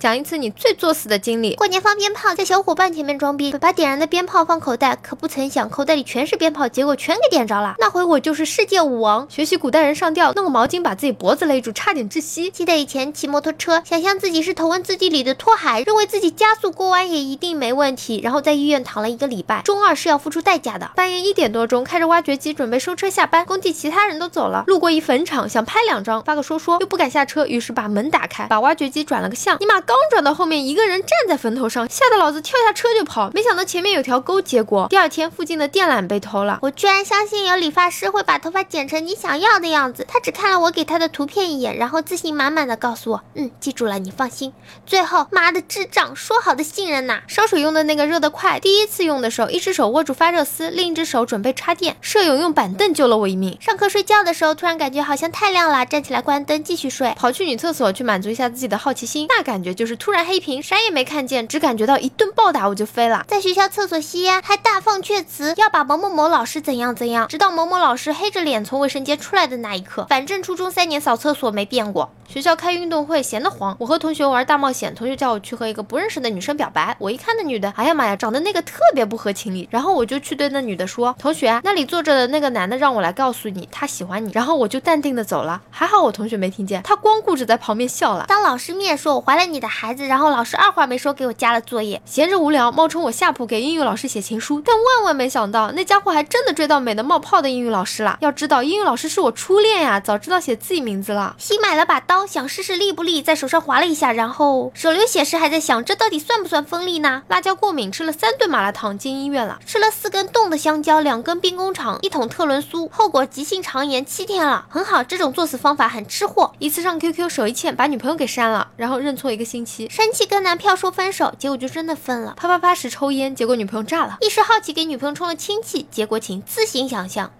讲一次你最作死的经历。过年放鞭炮，在小伙伴前面装逼，把点燃的鞭炮放口袋，可不曾想口袋里全是鞭炮，结果全给点着了。那回我就是世界舞王，学习古代人上吊，弄个毛巾把自己脖子勒住，差点窒息。记得以前骑摩托车，想象自己是头文字 D 里的拓海，认为自己加速过弯也一定没问题，然后在医院躺了一个礼拜。中二是要付出代价的。半夜一点多钟，开着挖掘机准备收车下班，工地其他人都走了，路过一坟场，想拍两张发个说说，又不敢下车，于是把门打开，把挖掘机转了个向。尼玛刚转到后面，一个人站在坟头上，吓得老子跳下车就跑。没想到前面有条沟，结果第二天附近的电缆被偷了。我居然相信有理发师会把头发剪成你想要的样子。他只看了我给他的图片一眼，然后自信满满的告诉我，嗯，记住了，你放心。最后，妈的智障，说好的信任呐！烧水用的那个热得快，第一次用的时候，一只手握住发热丝，另一只手准备插电。舍友用板凳救了我一命。上课睡觉的时候，突然感觉好像太亮了，站起来关灯继续睡。跑去女厕所去满足一下自己的好奇心，那感觉就是突然黑屏，啥也没看见，只感觉到一顿暴打我就飞了。在学校厕所吸烟，还大放阙词，要把某某某老师怎样怎样，直到某某老师黑着脸从卫生间出来的那一刻。反正初中三年扫厕所没变过。学校开运动会，闲得慌，我和同学玩大冒险，同学叫我去和一个不认识的女生表白。我一看那女的，哎呀妈呀，长得那个特别不合情理。然后我就去对那女的说：“同学，那里坐着的那个男的让我来告诉你，他喜欢你。”然后我就淡定的走了。还好我同学没听见，他光顾着在旁边笑了。当老师面说我怀了你的孩子，然后老师二话没说给我加了作业。闲着无聊，冒充我下铺给英语老师写情书。但万万没想到，那家伙还真的追到美的冒泡的英语老师了。要知道，英语老师是我初恋呀，早知道写自己名字了。新买了把刀，想试试利。不利，在手上划了一下，然后手流血时还在想，这到底算不算锋利呢？辣椒过敏，吃了三顿麻辣烫，进医院了。吃了四根冻的香蕉，两根冰工厂，一桶特仑苏，后果急性肠炎七天了。很好，这种作死方法很吃货。一次上 QQ 手一欠，把女朋友给删了，然后认错一个生气跟男票说分手，结果就真的分了。啪啪啪时抽烟，结果女朋友炸了。一时好奇给女朋友充了氢气，结果请自行想象。